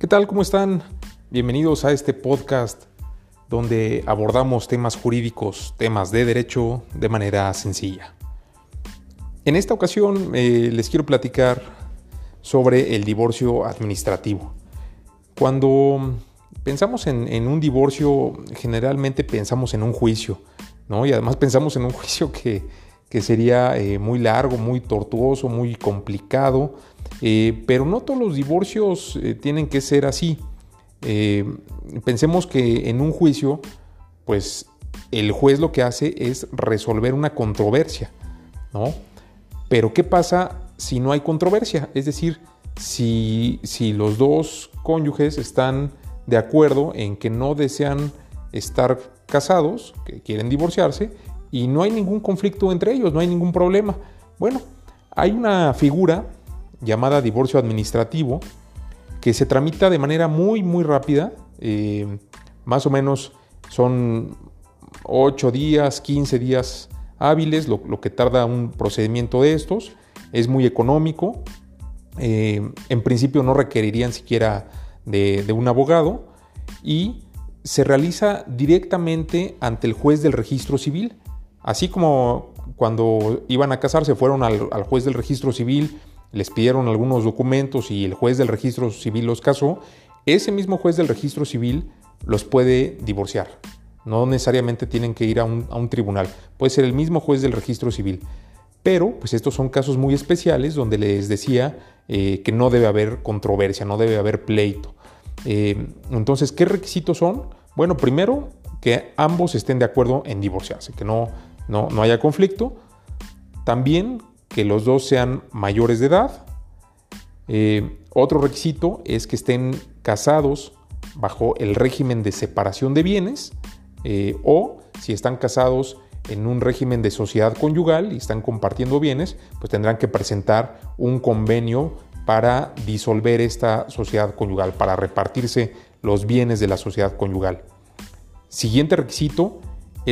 ¿Qué tal? ¿Cómo están? Bienvenidos a este podcast donde abordamos temas jurídicos, temas de derecho de manera sencilla. En esta ocasión eh, les quiero platicar sobre el divorcio administrativo. Cuando pensamos en, un divorcio, generalmente pensamos en un juicio, ¿no? Y además pensamos en un juicio que, sería eh, muy largo, muy tortuoso, muy complicado, eh, pero no todos los divorcios tienen que ser así. pensemos que en un juicio, pues el juez lo que hace es resolver una controversia, ¿no? Pero ¿qué pasa si no hay controversia? Es decir, si, los dos cónyuges están de acuerdo en que no desean estar casados, que quieren divorciarse, y no hay ningún conflicto entre ellos, no hay ningún problema. Bueno, hay una figura llamada divorcio administrativo que se tramita de manera muy, muy rápida, eh, más o menos son 8 días, 15 días hábiles, lo, que tarda un procedimiento de estos. Es muy económico. Eh, en principio no requerirían siquiera de, un abogado y se realiza directamente ante el juez del registro civil. Así como cuando iban a casarse fueron al, al, juez del registro civil, les pidieron algunos documentos y el juez del registro civil los casó, ese mismo juez del registro civil los puede divorciar. No necesariamente tienen que ir a un, tribunal. Puede ser el mismo juez del registro civil. Pero, pues estos son casos muy especiales donde les decía eh, que no debe haber controversia, no debe haber pleito. Eh, entonces, ¿qué requisitos son? Bueno, primero, que ambos estén de acuerdo en divorciarse, que no, no, haya conflicto. También que los dos sean mayores de edad. Eh, otro requisito es que estén casados bajo el régimen de separación de bienes. Eh, o si están casados en un régimen de sociedad conyugal y están compartiendo bienes, pues tendrán que presentar un convenio para disolver esta sociedad conyugal, para repartirse los bienes de la sociedad conyugal. Siguiente requisito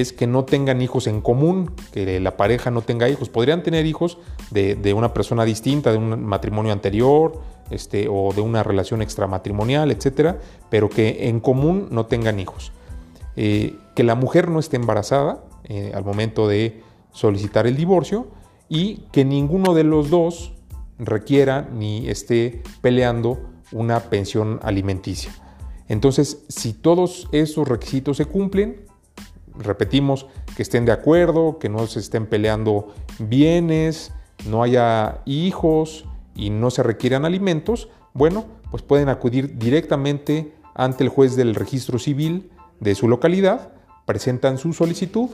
es que no tengan hijos en común, que la pareja no tenga hijos. Podrían tener hijos de, una persona distinta, de un matrimonio anterior este, o de una relación extramatrimonial, etcétera, pero que en común no tengan hijos. Eh, que la mujer no esté embarazada eh, al momento de solicitar el divorcio y que ninguno de los dos requiera ni esté peleando una pensión alimenticia. Entonces, si todos esos requisitos se cumplen, repetimos que estén de acuerdo, que no se estén peleando bienes, no haya hijos y no se requieran alimentos, bueno, pues pueden acudir directamente ante el juez del registro civil de su localidad, presentan su solicitud,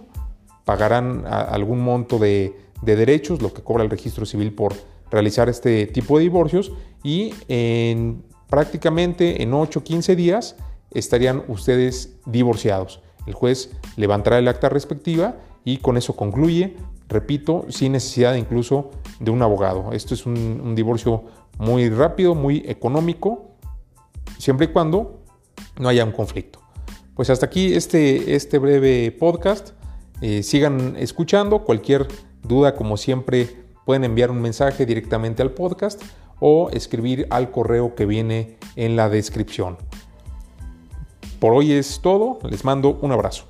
pagarán algún monto de, derechos, lo que cobra el registro civil por realizar este tipo de divorcios y en, prácticamente en 8 o 15 días estarían ustedes divorciados. El juez levantará el acta respectiva y con eso concluye, repito, sin necesidad incluso de un abogado. Esto es un divorcio muy rápido, muy económico, siempre y cuando no haya un conflicto. Pues hasta aquí este, este breve podcast. Eh, sigan escuchando. Cualquier duda, como siempre, pueden enviar un mensaje directamente al podcast o escribir al correo que viene en la descripción. Por hoy es todo. Les mando un abrazo.